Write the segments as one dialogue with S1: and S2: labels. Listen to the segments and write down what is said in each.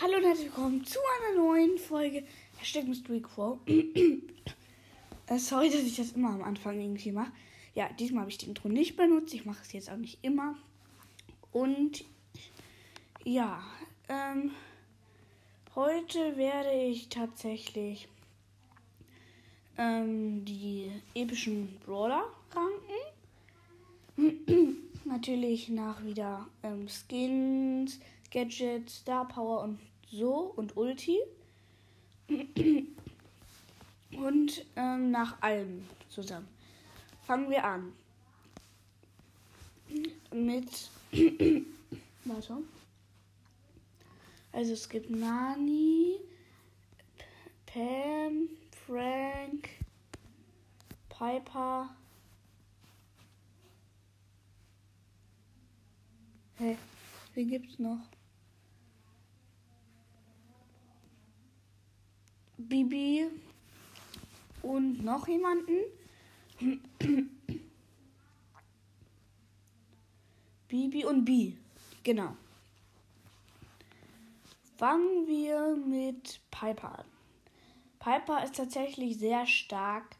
S1: Hallo und herzlich willkommen zu einer neuen Folge Hashtag Mystery Crow. äh, sorry, dass ich das immer am Anfang irgendwie mache. Ja, diesmal habe ich die Intro nicht benutzt. Ich mache es jetzt auch nicht immer. Und ja, ähm, heute werde ich tatsächlich ähm, die epischen Brawler ranken. Natürlich nach wieder ähm, Skins, Gadgets, Star Power und so und Ulti. Und ähm, nach allem zusammen. Fangen wir an. Mit. Warte. Also es gibt Nani, Pam, Frank, Piper. Hä? Hey, wen gibt's noch? Bibi und noch jemanden. Bibi und Bi. Genau. Fangen wir mit Piper an. Piper ist tatsächlich sehr stark,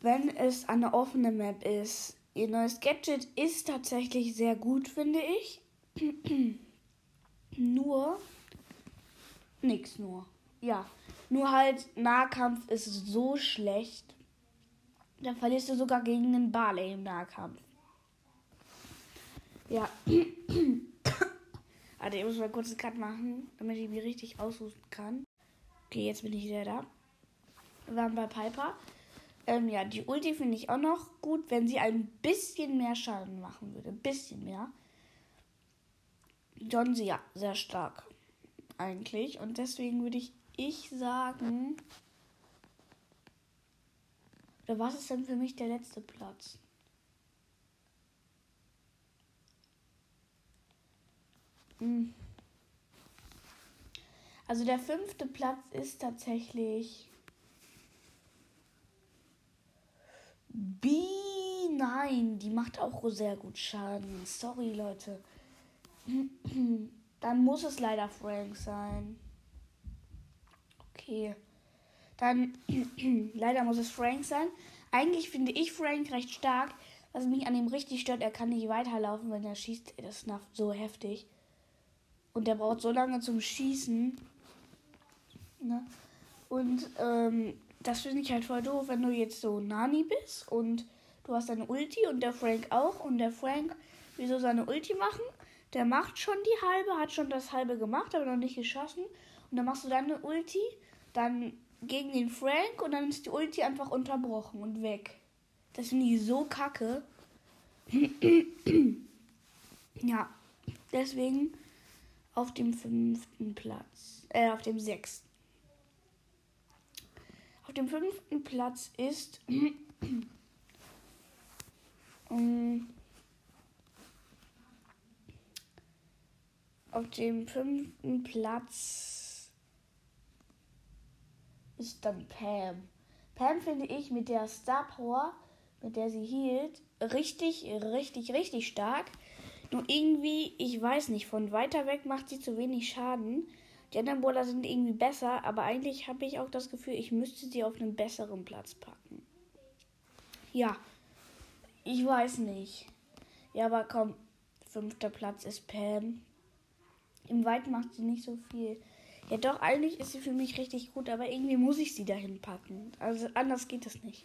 S1: wenn es eine offene Map ist. Ihr neues Gadget ist tatsächlich sehr gut, finde ich. nur. Nix nur. Ja. Nur halt, Nahkampf ist so schlecht. Da verlierst du sogar gegen den Barley im Nahkampf. Ja. Warte, ich muss mal kurz einen Cut machen, damit ich mich richtig ausruhen kann. Okay, jetzt bin ich wieder da. Wir waren bei Piper. Ähm, ja, die Ulti finde ich auch noch gut, wenn sie ein bisschen mehr Schaden machen würde. Ein bisschen mehr. John, sie ja, sehr stark. Eigentlich. Und deswegen würde ich ich sagen. Oder was ist denn für mich der letzte Platz? Hm. Also der fünfte Platz ist tatsächlich B. Nein, die macht auch sehr gut Schaden. Sorry, Leute. Dann muss es leider Frank sein. Okay. Dann, leider muss es Frank sein. Eigentlich finde ich Frank recht stark. Was mich an ihm richtig stört, er kann nicht weiterlaufen, wenn er schießt. Das ist so heftig. Und der braucht so lange zum Schießen. Ne? Und ähm, das finde ich halt voll doof, wenn du jetzt so Nani bist und du hast deine Ulti und der Frank auch. Und der Frank will so seine Ulti machen. Der macht schon die halbe, hat schon das halbe gemacht, aber noch nicht geschossen. Und dann machst du deine Ulti dann gegen den Frank und dann ist die Ulti einfach unterbrochen und weg. Das finde ich so kacke. ja, deswegen auf dem fünften Platz. Äh, auf dem sechsten. Auf dem fünften Platz ist. um, auf dem fünften Platz ist dann Pam. Pam finde ich mit der Star Power, mit der sie hielt, richtig, richtig, richtig stark. Nur irgendwie, ich weiß nicht, von weiter weg macht sie zu wenig Schaden. Die anderen Brawler sind irgendwie besser, aber eigentlich habe ich auch das Gefühl, ich müsste sie auf einen besseren Platz packen. Ja, ich weiß nicht. Ja, aber komm, fünfter Platz ist Pam. Im Weit macht sie nicht so viel. Ja, doch, eigentlich ist sie für mich richtig gut, aber irgendwie muss ich sie dahin packen. Also anders geht es nicht.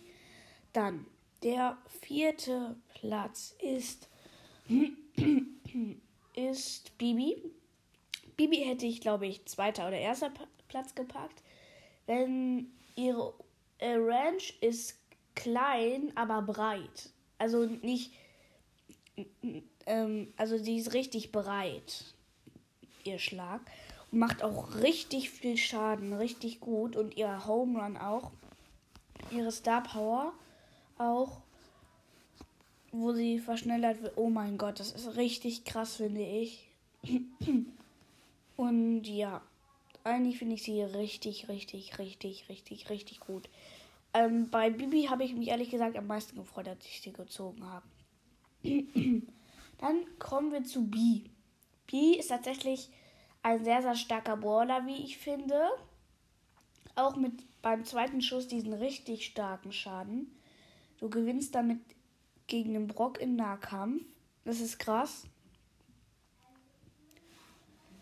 S1: Dann, der vierte Platz ist, ist Bibi. Bibi hätte ich, glaube ich, zweiter oder erster Platz gepackt. Wenn ihre äh, Ranch ist klein, aber breit. Also nicht, ähm, also sie ist richtig breit, ihr Schlag macht auch richtig viel Schaden, richtig gut. Und ihr Home Run auch. Ihre Star Power auch. Wo sie verschnellert wird. Oh mein Gott, das ist richtig krass, finde ich. Und ja, eigentlich finde ich sie richtig, richtig, richtig, richtig, richtig gut. Ähm, bei Bibi habe ich mich ehrlich gesagt am meisten gefreut, als ich sie gezogen habe. Dann kommen wir zu B. B ist tatsächlich ein sehr, sehr starker Brawler, wie ich finde. Auch mit beim zweiten Schuss diesen richtig starken Schaden. Du gewinnst damit gegen den Brock im Nahkampf. Das ist krass.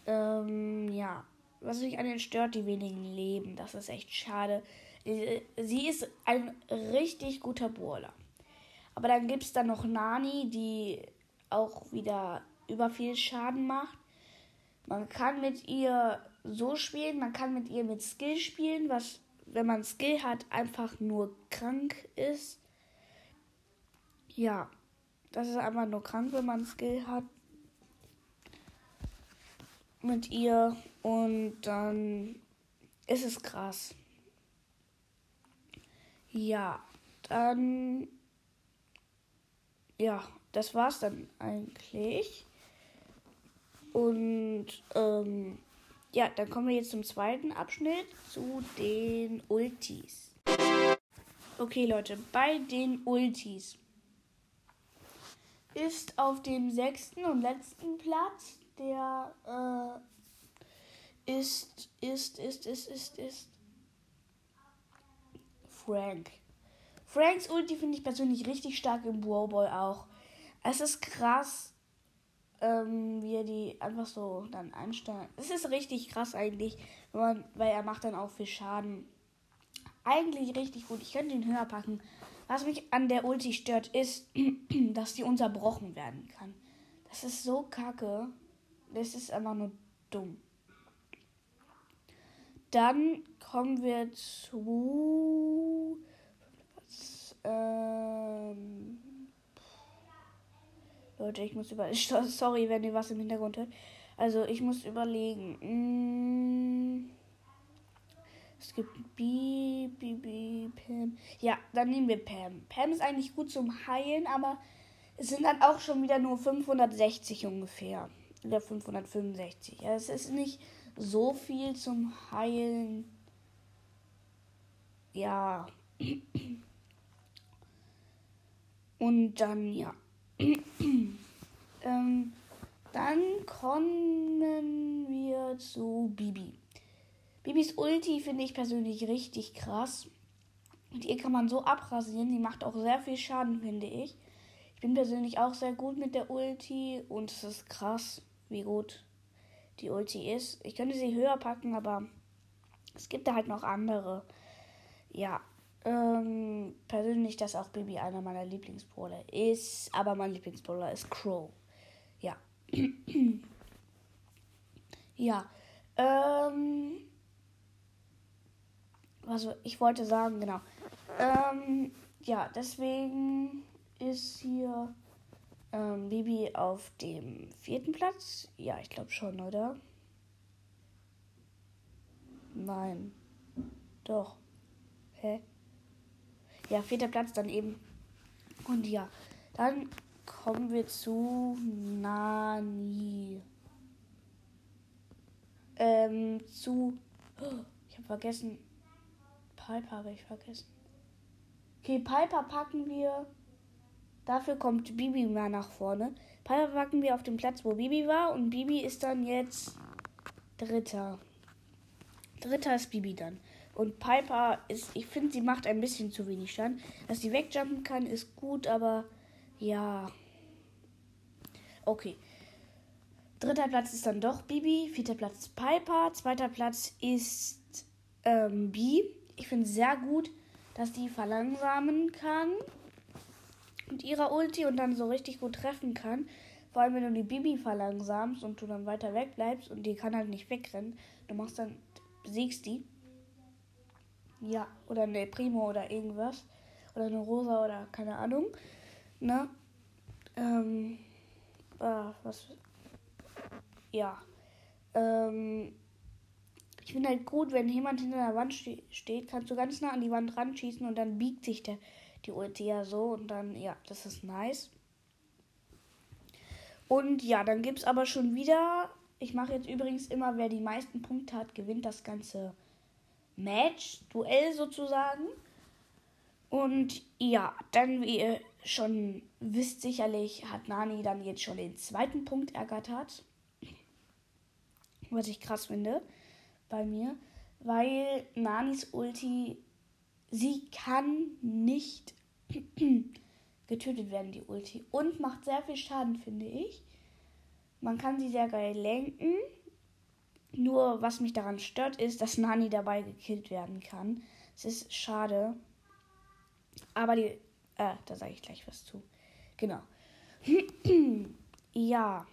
S1: Ähm, ja. Was mich an den stört, die wenigen Leben. Das ist echt schade. Sie ist ein richtig guter Brawler. Aber dann gibt es dann noch Nani, die auch wieder über viel Schaden macht. Man kann mit ihr so spielen, man kann mit ihr mit Skill spielen, was, wenn man Skill hat, einfach nur krank ist. Ja, das ist einfach nur krank, wenn man Skill hat mit ihr und dann ist es krass. Ja, dann ja, das war's dann eigentlich. Und ähm, ja, dann kommen wir jetzt zum zweiten Abschnitt, zu den Ultis. Okay, Leute, bei den Ultis ist auf dem sechsten und letzten Platz der äh, ist, ist, ist, ist, ist, ist Frank. Franks Ulti finde ich persönlich richtig stark im Brawl Ball auch. Es ist krass, ähm, wie er die einfach so dann einstellt. Es ist richtig krass eigentlich, man, weil er macht dann auch viel Schaden. Eigentlich richtig gut. Ich könnte ihn höher packen. Was mich an der Ulti stört, ist, dass die unterbrochen werden kann. Das ist so kacke. Das ist einfach nur dumm. Dann kommen wir zu. Ähm, Leute, ich muss über. Sorry, wenn ihr was im Hintergrund hört. Also, ich muss überlegen. Mm, es gibt B, B, B, Pam. Ja, dann nehmen wir Pam. Pam ist eigentlich gut zum Heilen, aber es sind dann auch schon wieder nur 560 ungefähr. Oder 565. Ja, es ist nicht so viel zum Heilen. Ja. Und dann, ja. ähm, dann kommen wir zu Bibi. Bibis Ulti finde ich persönlich richtig krass. Und ihr kann man so abrasieren. Die macht auch sehr viel Schaden, finde ich. Ich bin persönlich auch sehr gut mit der Ulti. Und es ist krass, wie gut die Ulti ist. Ich könnte sie höher packen, aber es gibt da halt noch andere. Ja, ähm, persönlich, dass auch Baby einer meiner Lieblingsbrawler ist. Aber mein Lieblingsbrawler ist Crow. Ja. ja. Ähm. Also, ich wollte sagen, genau. Ähm, ja, deswegen ist hier ähm, Bibi auf dem vierten Platz. Ja, ich glaube schon, oder? Nein. Doch. Hä? Ja, vierter Platz dann eben. Und ja, dann kommen wir zu Nani. Ähm, zu. Oh, ich habe vergessen. Piper habe ich vergessen. Okay, Piper packen wir. Dafür kommt Bibi mal nach vorne. Piper packen wir auf den Platz, wo Bibi war. Und Bibi ist dann jetzt Dritter. Dritter ist Bibi dann. Und Piper ist, ich finde, sie macht ein bisschen zu wenig Stand. Dass sie wegjumpen kann, ist gut, aber ja. Okay. Dritter Platz ist dann doch Bibi. Vierter Platz ist Piper. Zweiter Platz ist ähm, B. Ich finde sehr gut, dass die verlangsamen kann. Mit ihrer Ulti und dann so richtig gut treffen kann. Vor allem, wenn du die Bibi verlangsamst und du dann weiter weg bleibst und die kann halt nicht wegrennen. Du machst dann, besiegst die. Ja, oder eine Primo oder irgendwas. Oder eine Rosa oder keine Ahnung. Ne? Ähm, ah, was. Ja. Ähm, ich finde halt gut, wenn jemand hinter der Wand ste steht, kannst du ganz nah an die Wand ranschießen und dann biegt sich der, die Ulti ja so und dann, ja, das ist nice. Und ja, dann gibt es aber schon wieder. Ich mache jetzt übrigens immer, wer die meisten Punkte hat, gewinnt das ganze Match, Duell sozusagen. Und ja, dann, wie ihr schon wisst, sicherlich hat Nani dann jetzt schon den zweiten Punkt ergattert. Was ich krass finde bei mir. Weil Nanis Ulti, sie kann nicht getötet werden, die Ulti. Und macht sehr viel Schaden, finde ich. Man kann sie sehr geil lenken. Nur was mich daran stört, ist, dass Nani dabei gekillt werden kann. Es ist schade. Aber die. Äh, da sage ich gleich was zu. Genau. ja.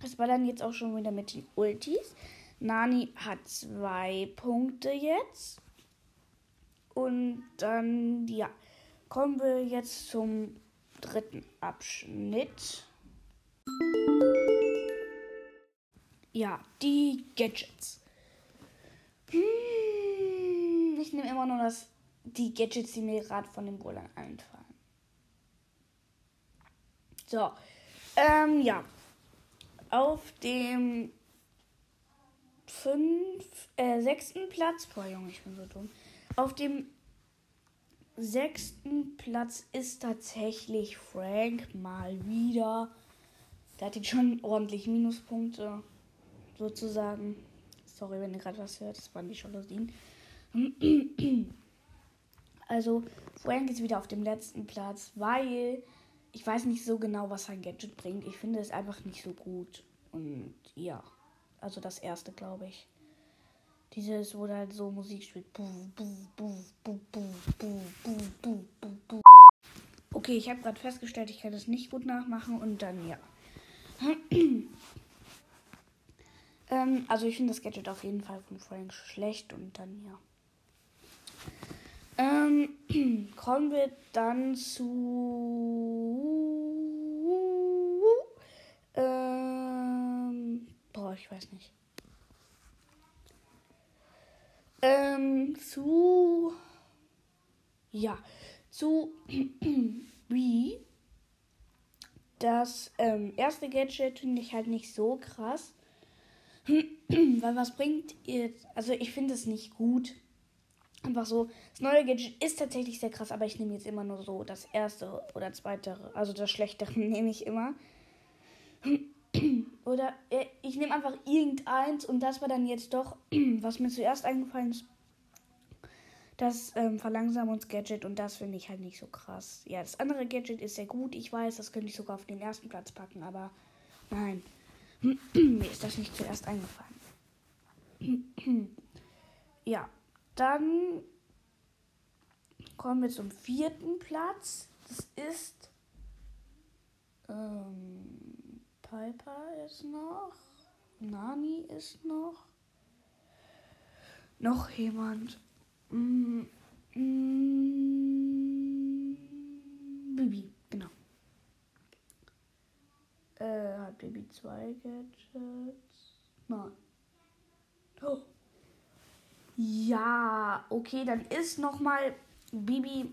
S1: Das war dann jetzt auch schon wieder mit den Ultis. Nani hat zwei Punkte jetzt. Und dann, ja, kommen wir jetzt zum dritten Abschnitt. Ja, die Gadgets. Hm, ich nehme immer nur das, die Gadgets, die mir gerade von den Brawlern einfallen. So, ähm, ja. Auf dem fünf, äh, sechsten Platz, boah Junge, ich bin so dumm. Auf dem sechsten Platz ist tatsächlich Frank mal wieder. Der hat jetzt schon ordentlich Minuspunkte, sozusagen. Sorry, wenn ihr gerade was hört, das waren die Jalousien. Also, Frank ist wieder auf dem letzten Platz, weil ich weiß nicht so genau, was sein Gadget bringt. Ich finde es einfach nicht so gut. Und ja, also das erste, glaube ich. Dieses, wo halt so Musik spielt. Okay, ich habe gerade festgestellt, ich kann das nicht gut nachmachen und dann ja. Ähm, also ich finde das Gadget auf jeden Fall von Frank schlecht und dann ja. Ähm, kommen wir dann zu ähm, boah, ich weiß nicht. Ähm, zu ja, zu wie das ähm, erste Gadget finde ich halt nicht so krass. Weil was bringt ihr. Also ich finde es nicht gut. Einfach so. Das neue Gadget ist tatsächlich sehr krass, aber ich nehme jetzt immer nur so das erste oder zweite. Also das schlechtere nehme ich immer. Oder äh, ich nehme einfach irgendeins und das war dann jetzt doch, was mir zuerst eingefallen ist, das ähm, Verlangsamungsgadget und das finde ich halt nicht so krass. Ja, das andere Gadget ist sehr gut. Ich weiß, das könnte ich sogar auf den ersten Platz packen, aber nein. Mir ist das nicht zuerst eingefallen. ja, dann kommen wir zum vierten Platz. Das ist ähm, Piper ist noch. Nani ist noch. Noch jemand. Mm, mm, Bibi, genau. Äh, hat Bibi zwei Gadgets? Nein. Oh. Ja, okay, dann ist nochmal Bibi.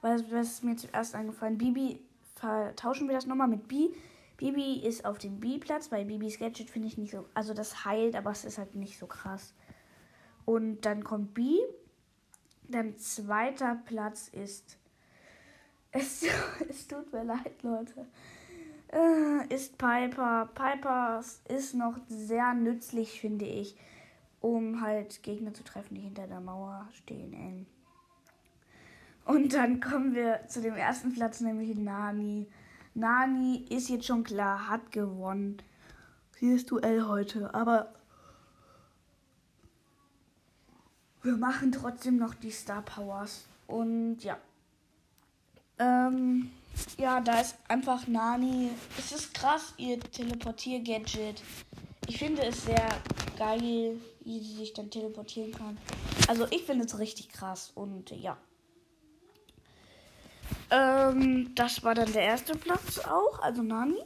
S1: Was, was ist mir zuerst eingefallen? Bibi, vertauschen wir das nochmal mit Bi. Bibi ist auf dem B-Platz, weil Bibis Gadget finde ich nicht so. Also das heilt, aber es ist halt nicht so krass. Und dann kommt B. Dann zweiter Platz ist. Es, es tut mir leid, Leute. Äh, ist Piper. Piper ist noch sehr nützlich, finde ich, um halt Gegner zu treffen, die hinter der Mauer stehen. Ey. Und dann kommen wir zu dem ersten Platz, nämlich Nani. Nani ist jetzt schon klar, hat gewonnen. Dieses Duell heute. Aber wir machen trotzdem noch die Star Powers. Und ja. Ähm, ja, da ist einfach Nani. Es ist krass, ihr Teleportier-Gadget. Ich finde es sehr geil, wie sie sich dann teleportieren kann. Also ich finde es richtig krass und ja. Ähm, das war dann der erste Platz auch, also Nani.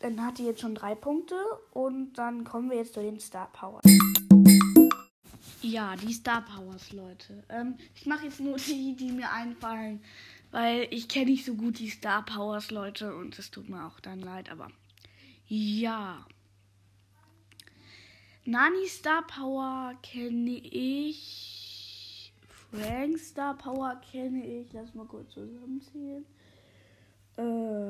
S1: Dann hat die jetzt schon drei Punkte und dann kommen wir jetzt zu den Star Powers. Ja, die Star Powers, Leute. Ähm, ich mache jetzt nur die, die mir einfallen, weil ich kenne nicht so gut die Star Powers, Leute, und es tut mir auch dann leid, aber ja. Nani Star Power kenne ich. Frank Star Power kenne ich. Lass mal kurz zusammenzählen. Ähm.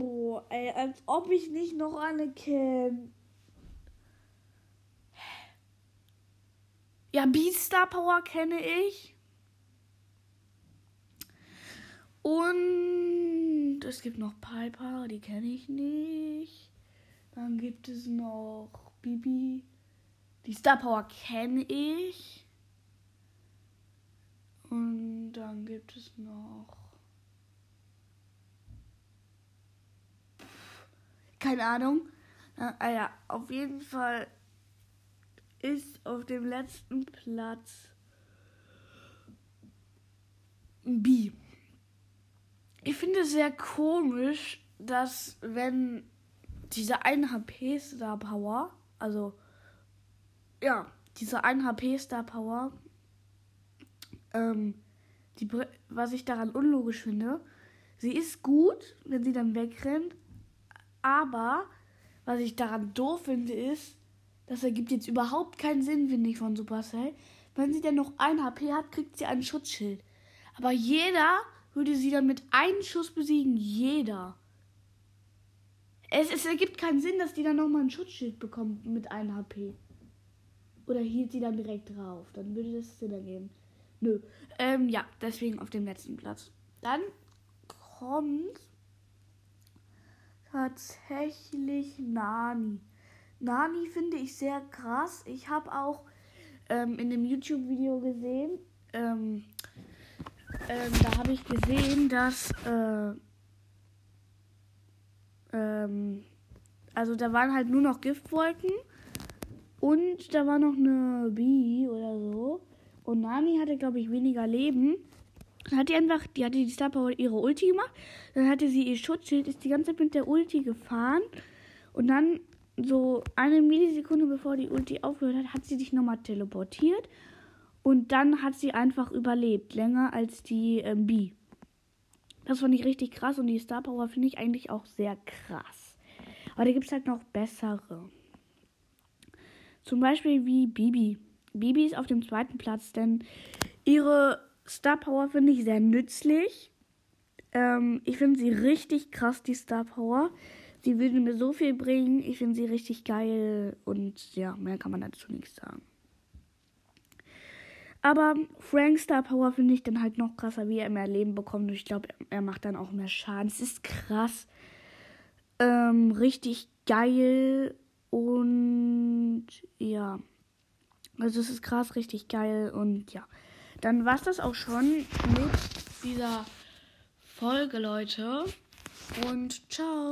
S1: Oh, ey, als ob ich nicht noch eine kenne. Ja, Beastar Power kenne ich. Und es gibt noch Piper, die kenne ich nicht. Dann gibt es noch Bibi. Die Star Power kenne ich. Und dann gibt es noch. Keine Ahnung. Ah ja, auf jeden Fall ist auf dem letzten Platz B. Ich finde es sehr komisch, dass wenn diese 1 HP Star Power, also ja, diese 1 HP Star Power, ähm, die, was ich daran unlogisch finde, sie ist gut, wenn sie dann wegrennt, aber was ich daran doof finde, ist, das ergibt jetzt überhaupt keinen Sinn, finde ich, von Supercell. Wenn sie denn noch ein HP hat, kriegt sie ein Schutzschild. Aber jeder würde sie dann mit einem Schuss besiegen. Jeder. Es, es ergibt keinen Sinn, dass die dann nochmal ein Schutzschild bekommt mit einem HP. Oder hielt sie dann direkt drauf. Dann würde das Sinn ergeben. Nö. Ähm, ja, deswegen auf dem letzten Platz. Dann kommt tatsächlich Nani. Nani finde ich sehr krass. Ich habe auch ähm, in dem YouTube-Video gesehen, ähm, ähm, da habe ich gesehen, dass äh, ähm, also da waren halt nur noch Giftwolken und da war noch eine Bee oder so. Und Nani hatte, glaube ich, weniger Leben. Dann hat die einfach, die hatte die Star Power ihre Ulti gemacht. Dann hatte sie ihr Schutzschild, ist die ganze Zeit mit der Ulti gefahren. Und dann so eine Millisekunde bevor die Ulti aufgehört hat, hat sie sich nochmal teleportiert. Und dann hat sie einfach überlebt, länger als die ähm, B. Das fand ich richtig krass und die Star Power finde ich eigentlich auch sehr krass. Aber da gibt es halt noch bessere. Zum Beispiel wie Bibi. Bibi ist auf dem zweiten Platz, denn ihre Star Power finde ich sehr nützlich. Ähm, ich finde sie richtig krass, die Star Power. Sie würde mir so viel bringen. Ich finde sie richtig geil. Und ja, mehr kann man dazu nicht sagen. Aber Frank Star Power finde ich dann halt noch krasser, wie er mehr Leben bekommt. Und ich glaube, er macht dann auch mehr Schaden. Es ist krass. Ähm, richtig geil. Und ja. Also es ist krass, richtig geil. Und ja. Dann war es das auch schon mit dieser Folge, Leute. Und ciao.